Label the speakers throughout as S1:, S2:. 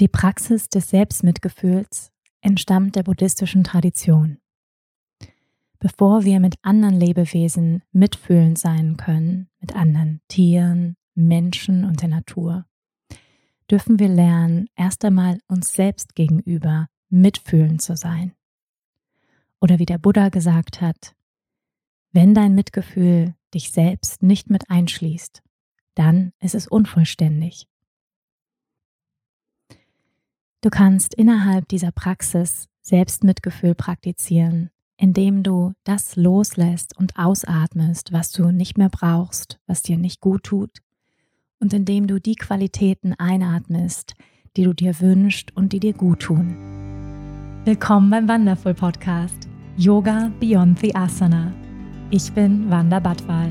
S1: Die Praxis des Selbstmitgefühls entstammt der buddhistischen Tradition. Bevor wir mit anderen Lebewesen mitfühlend sein können, mit anderen Tieren, Menschen und der Natur, dürfen wir lernen, erst einmal uns selbst gegenüber mitfühlend zu sein. Oder wie der Buddha gesagt hat, wenn dein Mitgefühl dich selbst nicht mit einschließt, dann ist es unvollständig. Du kannst innerhalb dieser Praxis Selbstmitgefühl praktizieren, indem du das loslässt und ausatmest, was du nicht mehr brauchst, was dir nicht gut tut, und indem du die Qualitäten einatmest, die du dir wünschst und die dir gut tun. Willkommen beim Wonderful Podcast Yoga Beyond the Asana. Ich bin Wanda Badwal.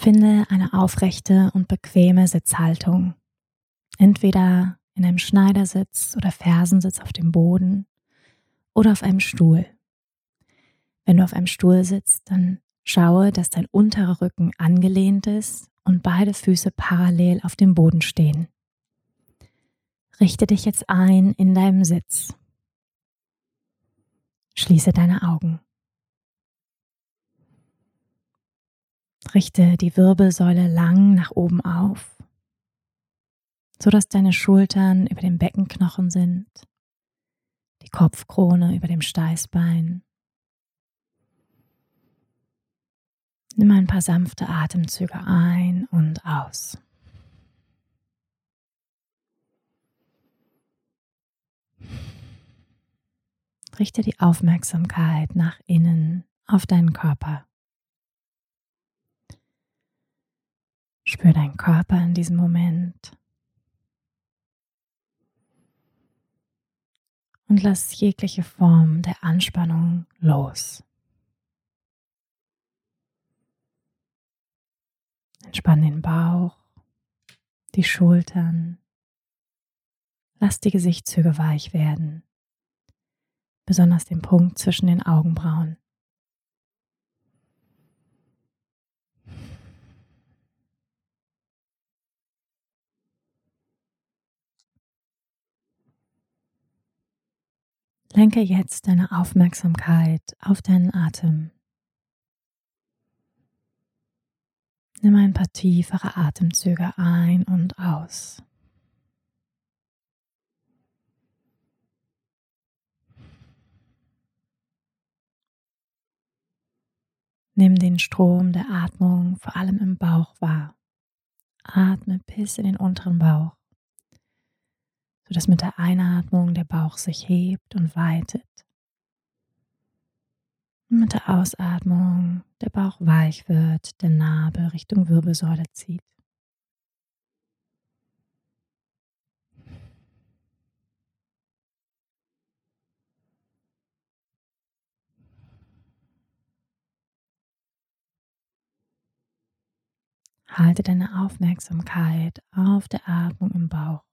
S1: Finde eine aufrechte und bequeme Sitzhaltung. Entweder in einem Schneidersitz oder Fersensitz auf dem Boden oder auf einem Stuhl. Wenn du auf einem Stuhl sitzt, dann schaue, dass dein unterer Rücken angelehnt ist und beide Füße parallel auf dem Boden stehen. Richte dich jetzt ein in deinem Sitz. Schließe deine Augen. Richte die Wirbelsäule lang nach oben auf, sodass deine Schultern über dem Beckenknochen sind, die Kopfkrone über dem Steißbein. Nimm ein paar sanfte Atemzüge ein und aus. Richte die Aufmerksamkeit nach innen auf deinen Körper. Spür deinen Körper in diesem Moment. Und lass jegliche Form der Anspannung los. Entspann den Bauch, die Schultern. Lass die Gesichtszüge weich werden, besonders den Punkt zwischen den Augenbrauen. Lenke jetzt deine Aufmerksamkeit auf deinen Atem. Nimm ein paar tiefere Atemzüge ein und aus. Nimm den Strom der Atmung vor allem im Bauch wahr. Atme bis in den unteren Bauch sodass mit der Einatmung der Bauch sich hebt und weitet. Und mit der Ausatmung der Bauch weich wird, der Nabel Richtung Wirbelsäule zieht. Halte deine Aufmerksamkeit auf der Atmung im Bauch.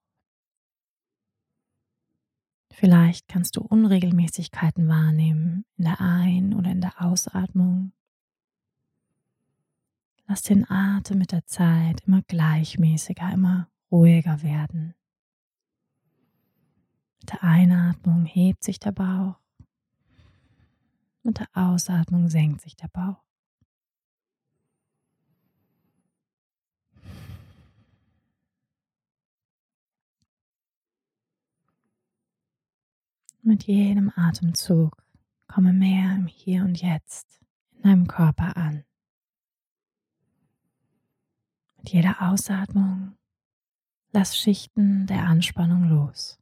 S1: Vielleicht kannst du Unregelmäßigkeiten wahrnehmen in der Ein- oder in der Ausatmung. Lass den Atem mit der Zeit immer gleichmäßiger, immer ruhiger werden. Mit der Einatmung hebt sich der Bauch. Mit der Ausatmung senkt sich der Bauch. Mit jedem Atemzug komme mehr im Hier und Jetzt in deinem Körper an. Mit jeder Ausatmung lass Schichten der Anspannung los.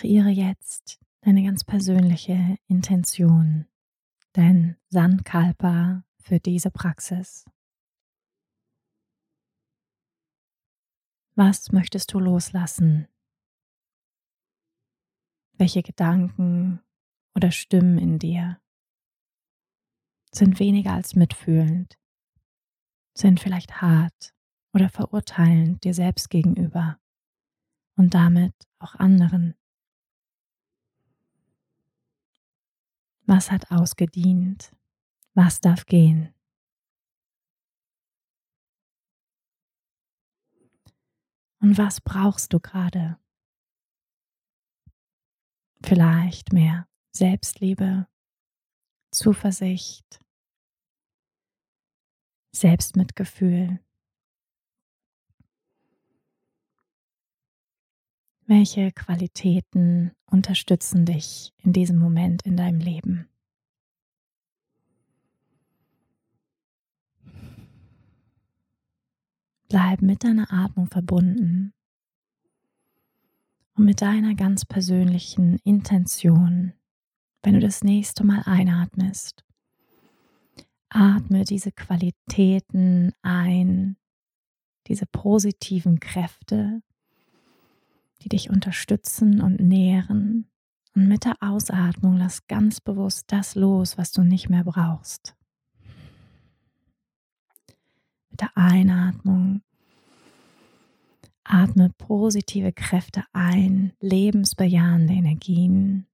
S1: Kreiere jetzt deine ganz persönliche Intention, dein Sandkalpa für diese Praxis. Was möchtest du loslassen? Welche Gedanken oder Stimmen in dir sind weniger als mitfühlend, sind vielleicht hart oder verurteilend dir selbst gegenüber und damit auch anderen. Was hat ausgedient? Was darf gehen? Und was brauchst du gerade? Vielleicht mehr Selbstliebe, Zuversicht, Selbstmitgefühl. Welche Qualitäten unterstützen dich in diesem Moment in deinem Leben? Bleib mit deiner Atmung verbunden und mit deiner ganz persönlichen Intention, wenn du das nächste Mal einatmest. Atme diese Qualitäten ein, diese positiven Kräfte, die dich unterstützen und nähren. Und mit der Ausatmung lass ganz bewusst das los, was du nicht mehr brauchst. Mit der Einatmung atme positive Kräfte ein, lebensbejahende Energien.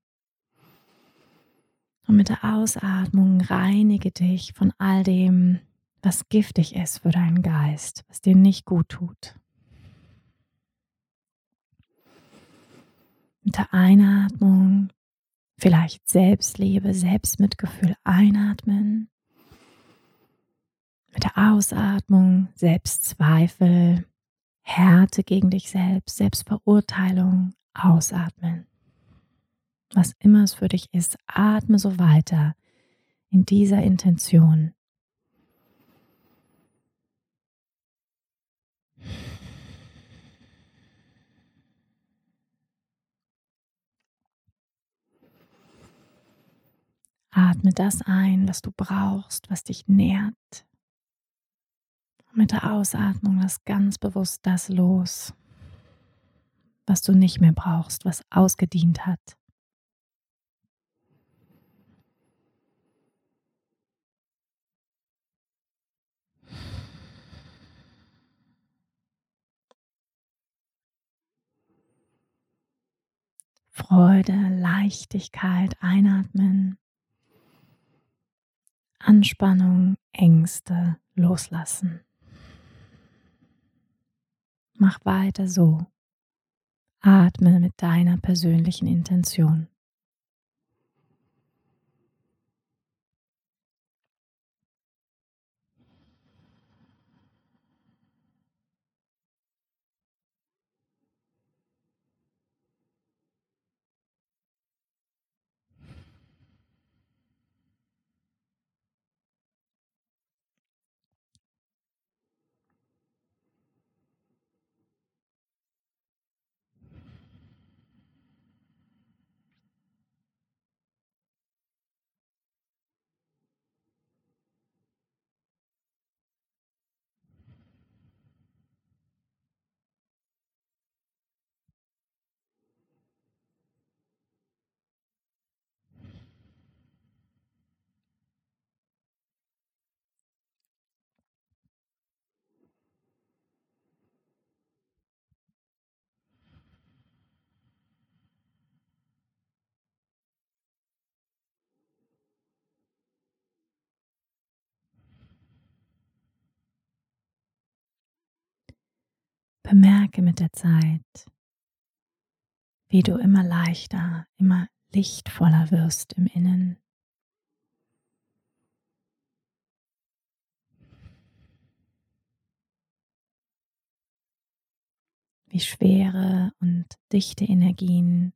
S1: Und mit der Ausatmung reinige dich von all dem, was giftig ist für deinen Geist, was dir nicht gut tut. Mit der Einatmung vielleicht Selbstliebe, Selbstmitgefühl einatmen mit der Ausatmung Selbstzweifel, Härte gegen dich selbst, Selbstverurteilung ausatmen. Was immer es für dich ist, atme so weiter in dieser Intention. Atme das ein, was du brauchst, was dich nährt, mit der Ausatmung lass ganz bewusst das los, was du nicht mehr brauchst, was ausgedient hat. Freude, Leichtigkeit einatmen, Anspannung, Ängste loslassen. Mach weiter so. Atme mit deiner persönlichen Intention. Bemerke mit der Zeit, wie du immer leichter, immer lichtvoller wirst im Innen. Wie schwere und dichte Energien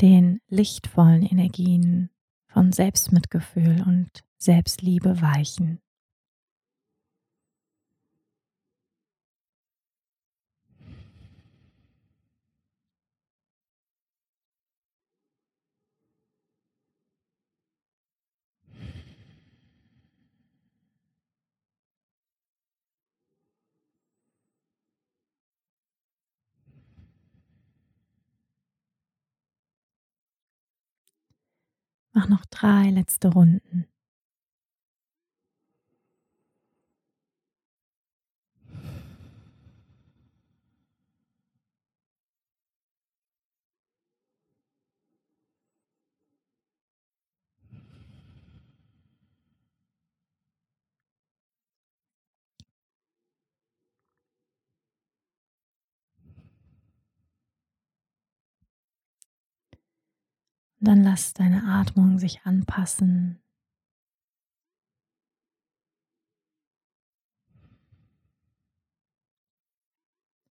S1: den lichtvollen Energien von Selbstmitgefühl und Selbstliebe weichen. Mach noch drei letzte Runden. Dann lass deine Atmung sich anpassen.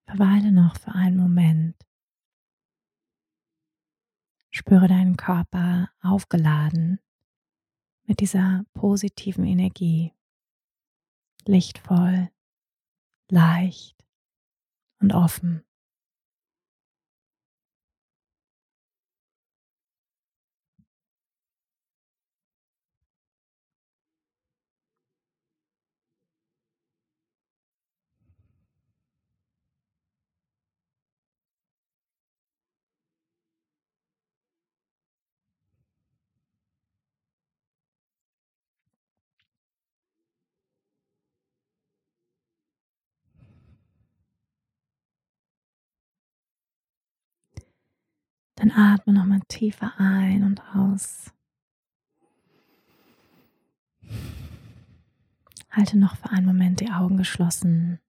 S1: Verweile noch für einen Moment. Spüre deinen Körper aufgeladen mit dieser positiven Energie. Lichtvoll, leicht und offen. Dann atme nochmal tiefer ein und aus. Halte noch für einen Moment die Augen geschlossen.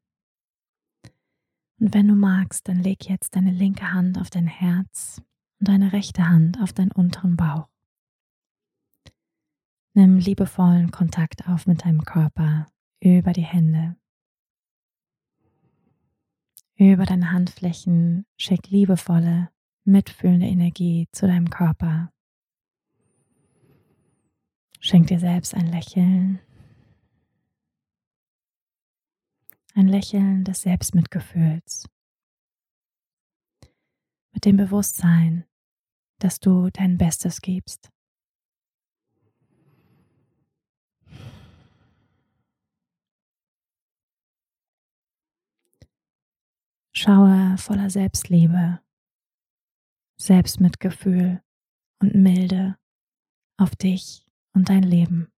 S1: Und wenn du magst, dann leg jetzt deine linke Hand auf dein Herz und deine rechte Hand auf deinen unteren Bauch. Nimm liebevollen Kontakt auf mit deinem Körper über die Hände. Über deine Handflächen schick liebevolle, mitfühlende Energie zu deinem Körper. Schenk dir selbst ein Lächeln. Ein Lächeln des Selbstmitgefühls. Mit dem Bewusstsein, dass du dein Bestes gibst. Schaue voller Selbstliebe Selbstmitgefühl und Milde auf dich und dein Leben.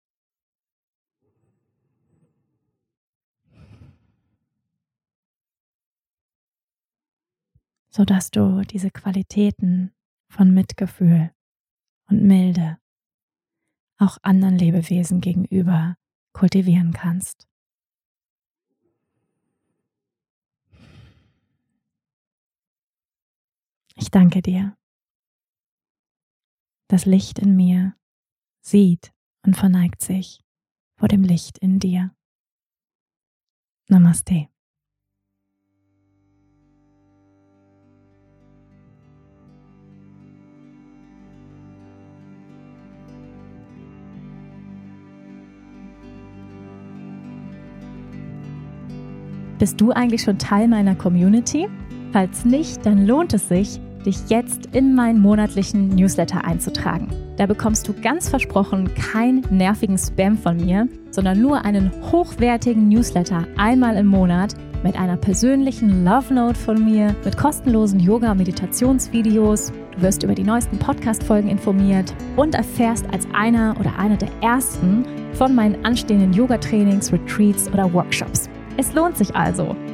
S1: sodass du diese Qualitäten von Mitgefühl und Milde auch anderen Lebewesen gegenüber kultivieren kannst. Ich danke dir. Das Licht in mir sieht und verneigt sich vor dem Licht in dir. Namaste.
S2: Bist du eigentlich schon Teil meiner Community? Falls nicht, dann lohnt es sich, dich jetzt in meinen monatlichen Newsletter einzutragen. Da bekommst du ganz versprochen keinen nervigen Spam von mir, sondern nur einen hochwertigen Newsletter einmal im Monat mit einer persönlichen Love Note von mir, mit kostenlosen Yoga-Meditationsvideos. Du wirst über die neuesten Podcast-Folgen informiert und erfährst als einer oder einer der ersten von meinen anstehenden Yoga-Trainings, Retreats oder Workshops. Es lohnt sich also.